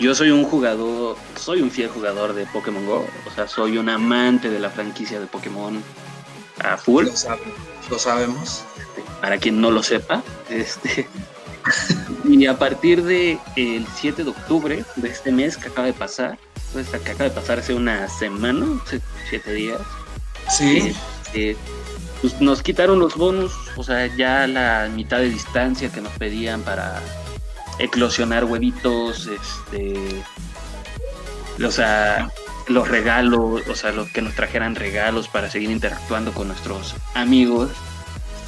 Yo soy un jugador, soy un fiel jugador de Pokémon Go, o sea, soy un amante de la franquicia de Pokémon a full, Lo sabemos. Lo sabemos. para quien no lo sepa. Este, y a partir de el 7 de octubre de este mes que acaba de pasar, pues que acaba de pasar hace una semana, siete días, Sí. eh, pues nos quitaron los bonus, o sea, ya la mitad de distancia que nos pedían para eclosionar huevitos, este, o sea, los regalos, o sea, los que nos trajeran regalos para seguir interactuando con nuestros amigos.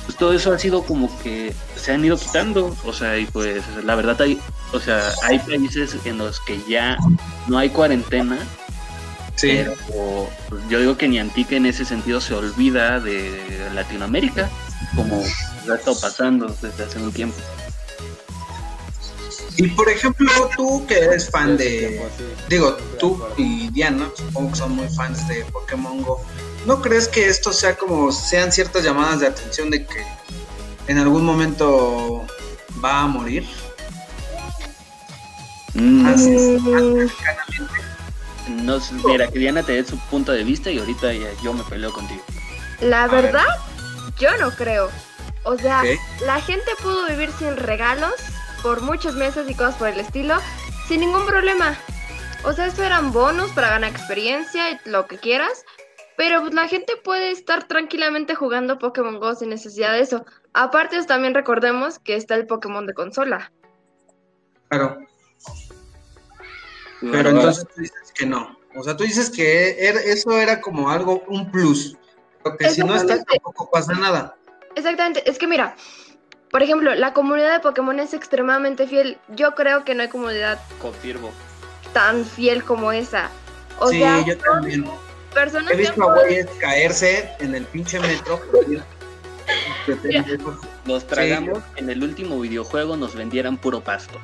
Pues todo eso ha sido como que se han ido quitando, o sea, y pues la verdad hay, o sea, hay países en los que ya no hay cuarentena Sí. pero yo digo que Niantic en ese sentido se olvida de Latinoamérica, como ha estado pasando desde hace un tiempo. Y por ejemplo, tú que eres fan de. Digo, tú y Diana, supongo que son muy fans de Pokémon Go. ¿No crees que esto sea como sean ciertas llamadas de atención de que en algún momento va a morir? Mm, Así es. Mm, no sé, mira, que Diana te dé su punto de vista y ahorita ya yo me peleo contigo. La ver. verdad, yo no creo. O sea, la gente pudo vivir sin regalos por muchos meses y cosas por el estilo, sin ningún problema. O sea, eso eran bonos para ganar experiencia y lo que quieras. Pero pues, la gente puede estar tranquilamente jugando Pokémon Go sin necesidad de eso. Aparte, también recordemos que está el Pokémon de consola. Claro. Pero entonces tú dices que no. O sea, tú dices que er- eso era como algo, un plus. Porque si no está, tampoco pasa nada. Exactamente, es que mira, por ejemplo, la comunidad de Pokémon es extremadamente fiel. Yo creo que no hay comunidad Confirmo. tan fiel como esa. O sí, sea, yo también. Personas He que han visto a güeyes caerse en el pinche metro. Los tragamos en el último videojuego nos vendieran puro pasto.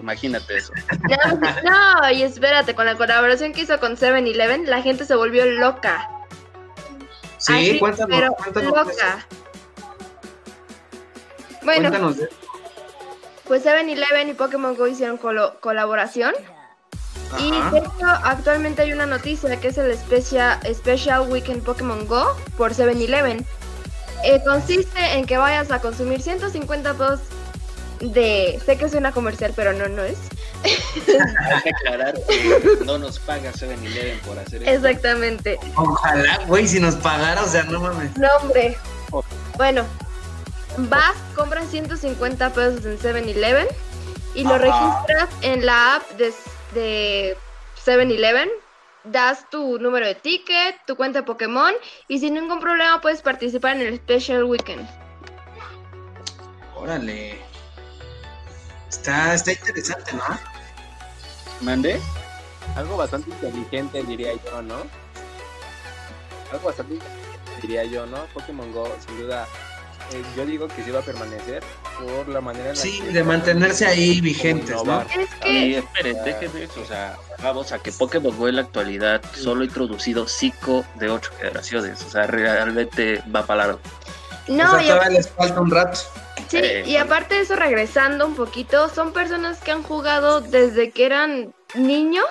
Imagínate eso. No, no, y espérate, con la colaboración que hizo con 7-Eleven, la gente se volvió loca. Sí, Así, cuéntanos, pero cuéntanos. loca. Bueno, Cuéntanos de eso. pues 7-Eleven y Pokémon Go hicieron colo- colaboración. Y de hecho, actualmente hay una noticia que es el Special, Special Weekend Pokémon Go por 7-Eleven. Eh, consiste en que vayas a consumir 150 pesos de... Sé que suena comercial, pero no, no es. Hay que aclarar que no nos paga 7-Eleven por hacer eso. Exactamente. Ojalá, güey, si nos pagara, o sea, no mames. No, hombre. Bueno, vas, compras 150 pesos en 7-Eleven y lo Ajá. registras en la app de, de 7-Eleven. Das tu número de ticket, tu cuenta de Pokémon y sin ningún problema puedes participar en el Special Weekend. Órale. Está, está interesante, ¿no? ¿Mande? Algo bastante inteligente, diría yo, ¿no? Algo bastante inteligente, diría yo, ¿no? Pokémon Go, sin duda, eh, yo digo que sí va a permanecer por la manera en la Sí, que de mantenerse ahí vigentes, ¿no? Es Y que, esperen, déjenme eso. O sea, vamos a que Pokémon Go en la actualidad solo ha introducido 5 de 8 generaciones. O sea, realmente va para largo. no, o sea, y, todavía les falta un rato. sí, eh, y aparte de eso, regresando un poquito, son personas que han jugado desde que eran niños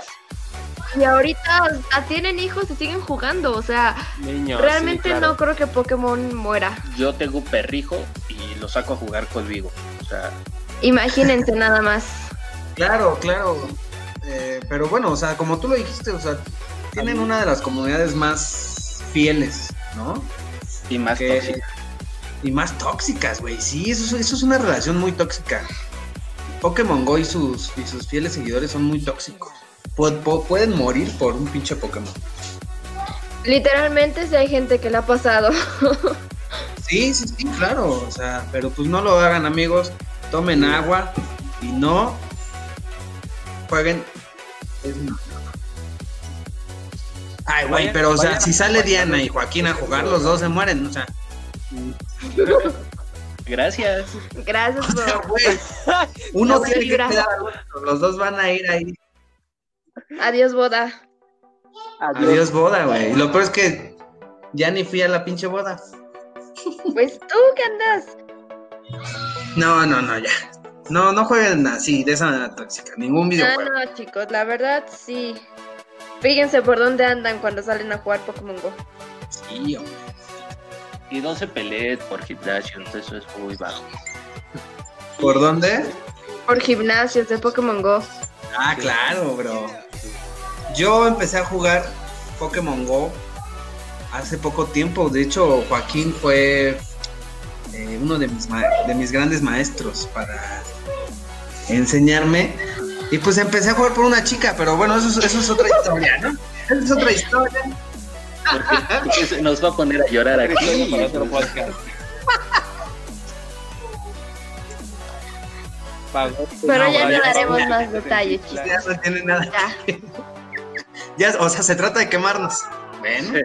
y ahorita tienen hijos y siguen jugando. O sea, Niños, sí, realmente claro. no creo que Pokémon muera. Yo tengo un perrijo y lo saco a jugar conmigo. O sea, Imagínense nada más. Claro, claro. Eh, pero bueno, o sea, como tú lo dijiste, o sea, tienen una de las comunidades más fieles, ¿no? y más Que- tóxico. Y más tóxicas, güey. Sí, eso, es- eso es una relación muy tóxica. Pokémon Go y sus, y sus fieles seguidores son muy tóxicos. Pu- pu- pueden morir por un pinche Pokémon. Literalmente si hay gente que le ha pasado. <laughs> Sí, sí, sí, claro. O sea, pero pues no lo hagan, amigos. Tomen agua y no jueguen. Es una- Ay, güey, pero o sea, si sale Diana y Joaquín a jugar, los dos se mueren. O sea, <laughs> Gracias. Gracias o sea, <laughs> uno tiene que quedar otro, los dos van a ir ahí. Adiós, boda. Adiós, boda, güey. Y lo peor es que ya ni fui a la pinche boda. Pues tú qué andas. No, no, no, ya. No, no jueguen así, de esa manera tóxica. Ningún No, videojuego. no, chicos, la verdad sí. Fíjense por dónde andan cuando salen a jugar Pokémon Go. Sí, hombre. Y no se peleen por gimnasio, eso es muy bajo. ¿Por dónde? Por gimnasios de Pokémon Go. Ah, claro, bro. Yo empecé a jugar Pokémon Go hace poco tiempo. De hecho, Joaquín fue eh, uno de mis, de mis grandes maestros para enseñarme. Y pues empecé a jugar por una chica, pero bueno, eso, es- eso es otra historia, ¿no? Eso es otra historia. Porque, porque se nos va a poner a llorar aquí. Para otro podcast. Pero ya no daremos más detalles, chicos. Ya no tiene nada. Ya. Ya, o sea, se trata de quemarnos. Bueno.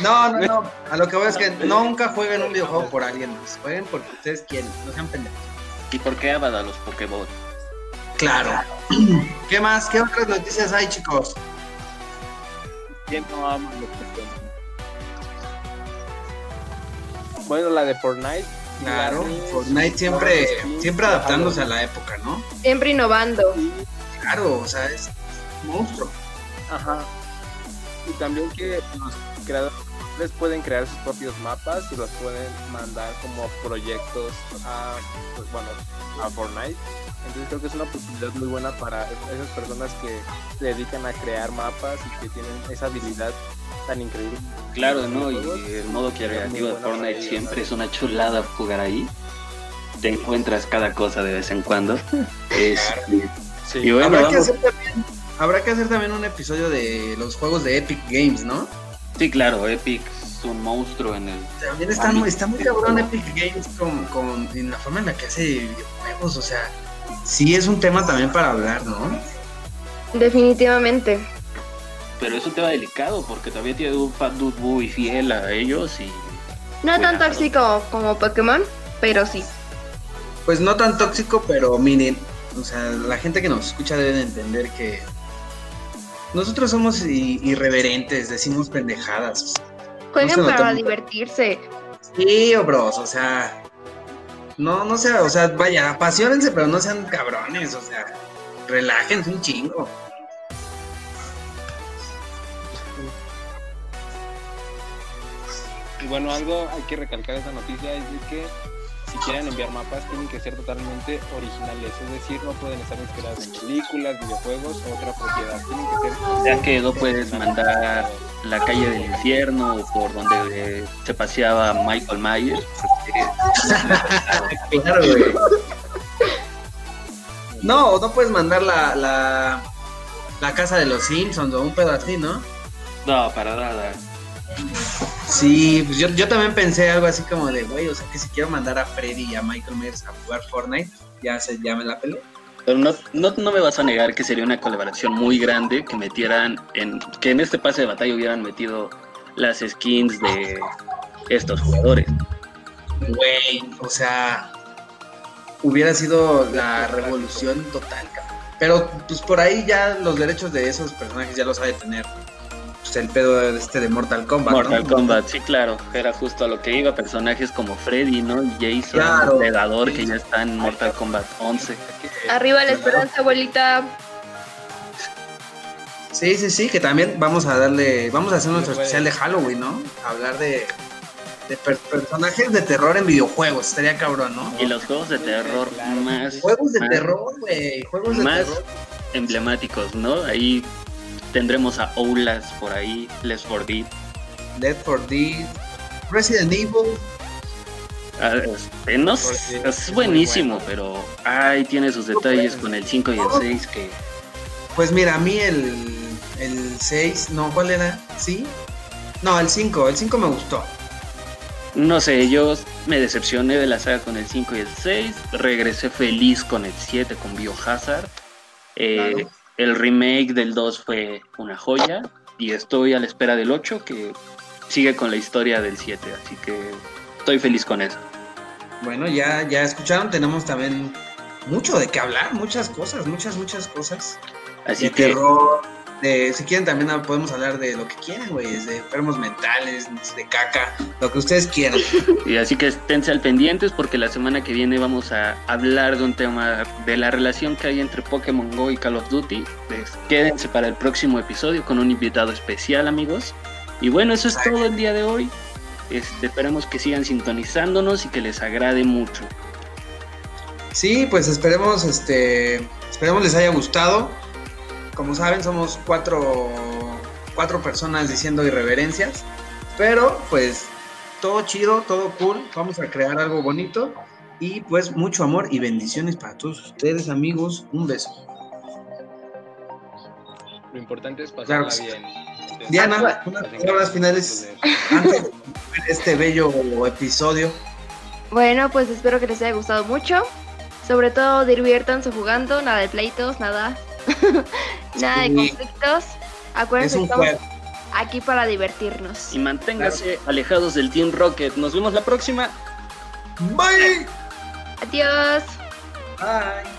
No, no, no. A lo que voy es que nunca jueguen un videojuego por alguien más. Jueguen porque ustedes quieren. No sean pendejos. ¿Y por qué aman a los Pokémon? Claro. <clears throat> ¿Qué más? ¿Qué otras noticias hay, chicos? ¿Quién no ama los Pokémon? Bueno, la de Fortnite. Claro. Fortnite siempre, siempre adaptándose a la época, ¿no? Siempre innovando. Claro, o sea, es monstruo. Ajá. Y también que los creadores pueden crear sus propios mapas y los pueden mandar como proyectos a, pues, bueno, a Fortnite. Entonces creo que es una oportunidad muy buena para esas personas que se dedican a crear mapas y que tienen esa habilidad tan increíble. Claro, ¿no? Y el modo creativo de Fortnite siempre es una chulada jugar ahí. Te encuentras cada cosa de vez en cuando. <laughs> Es, Sí. Y bueno, habrá, que hacer también, habrá que hacer también un episodio de los juegos de Epic Games, ¿no? sí, claro, Epic es un monstruo en el... También está, muy- está muy cabrón Epic Games con, con en la forma en la que hace videojuegos, o sea, sí es un tema también para hablar, ¿no? Definitivamente. Pero es un tema delicado porque todavía tiene un Dude muy fiel a ellos y... No tan tóxico como Pokémon, pero sí. Pues no tan tóxico, pero miren, o sea, la gente que nos escucha debe de entender que nosotros somos irreverentes, decimos pendejadas. Jueguen No para divertirse. Sí, bros, o sea, no, no sea, o sea, vaya, apasionense, pero no sean cabrones, o sea, relájense un chingo. Y bueno, algo hay que recalcar de esta noticia es de que si quieren enviar mapas tienen que ser totalmente originales, es decir, no pueden estar inspirados en películas, videojuegos o otra propiedad, tienen que ser... Ya que no puedes mandar la calle del infierno o por donde eh, se paseaba Michael Myers. porque Claro, güey. No, no puedes mandar la, la, la casa de los Simpsons o un pedo así, ¿no? No, para nada. Sí, pues yo, yo también pensé algo así como de, güey, o sea, que si quiero mandar a Freddy y a Michael Myers a jugar Fortnite, ya se llame la pelea. Pero no, no, no me vas a negar que sería una colaboración muy grande que metieran en que en este pase de batalla hubieran metido las skins de estos jugadores. Güey, o sea, hubiera sido la revolución total, cabrón. Pero pues por ahí ya los derechos de esos personajes ya los ha de tener. Pues el pedo de este de Mortal Kombat. ¿no? Mortal Kombat, sí, claro, era justo a lo que iba, personajes como Freddy, ¿no? Y Jason, Claro. Predador, que ya está en Mortal Kombat 11. Arriba la esperanza, abuelita. Sí, sí, sí, que también vamos a darle, vamos a hacer nuestro especial de Halloween, ¿no? Hablar de, de per- personajes de terror en videojuegos, estaría cabrón, ¿no? Y los juegos de terror Claro. más, Juegos de más terror, güey, juegos de Más- terror. emblemáticos, ¿no? Ahí tendremos a Oulas por ahí, Les for Dead. Dead for Dead, Resident Evil, Ah, este, no es es buenísimo, bueno. pero ay, tiene sus detalles con el 5 y el 6 que Pues mira, a mí el, el 6, no, ¿cuál era? ¿Sí? No, el 5, el 5 me gustó. no sé, yo me decepcioné de la saga con el 5 y el 6, regresé feliz con el 7 con Biohazard. Eh, Claro. El remake del 2 fue una joya y estoy a la espera del 8 que sigue con la historia del 7, así que estoy feliz con eso. Bueno, ya, ya escucharon, tenemos también mucho de qué hablar, muchas cosas, muchas, muchas cosas. Así de que terror, de, si quieren también podemos hablar de lo que quieran, güey, de enfermos mentales, de caca, lo que ustedes quieran. <laughs> Y así que esténse al pendientes porque la semana que viene vamos a hablar de un tema de la relación que hay entre Pokémon Go y Call of Duty. Pues, quédense para el próximo episodio con un invitado especial, amigos. Y bueno, eso es todo el día de hoy. Este, esperamos que sigan sintonizándonos y que les agrade mucho. Sí, pues esperemos, este, esperemos les haya gustado. Como saben, somos cuatro, cuatro personas diciendo irreverencias, pero pues todo chido, todo cool. Vamos a crear algo bonito y pues mucho amor y bendiciones para todos ustedes, amigos. Un beso. Lo importante es Claro pasarla sí. bien. Entonces, Diana, pasen unas palabras finales antes de este bello episodio. Bueno, pues espero que les haya gustado mucho. Sobre todo diviértanse jugando, nada de pleitos, nada. <laughs> nada de conflictos. Es Acuérdense que estamos aquí para divertirnos. Y manténganse alejados del Team Rocket. Nos vemos la próxima. Bye. Adiós. Bye.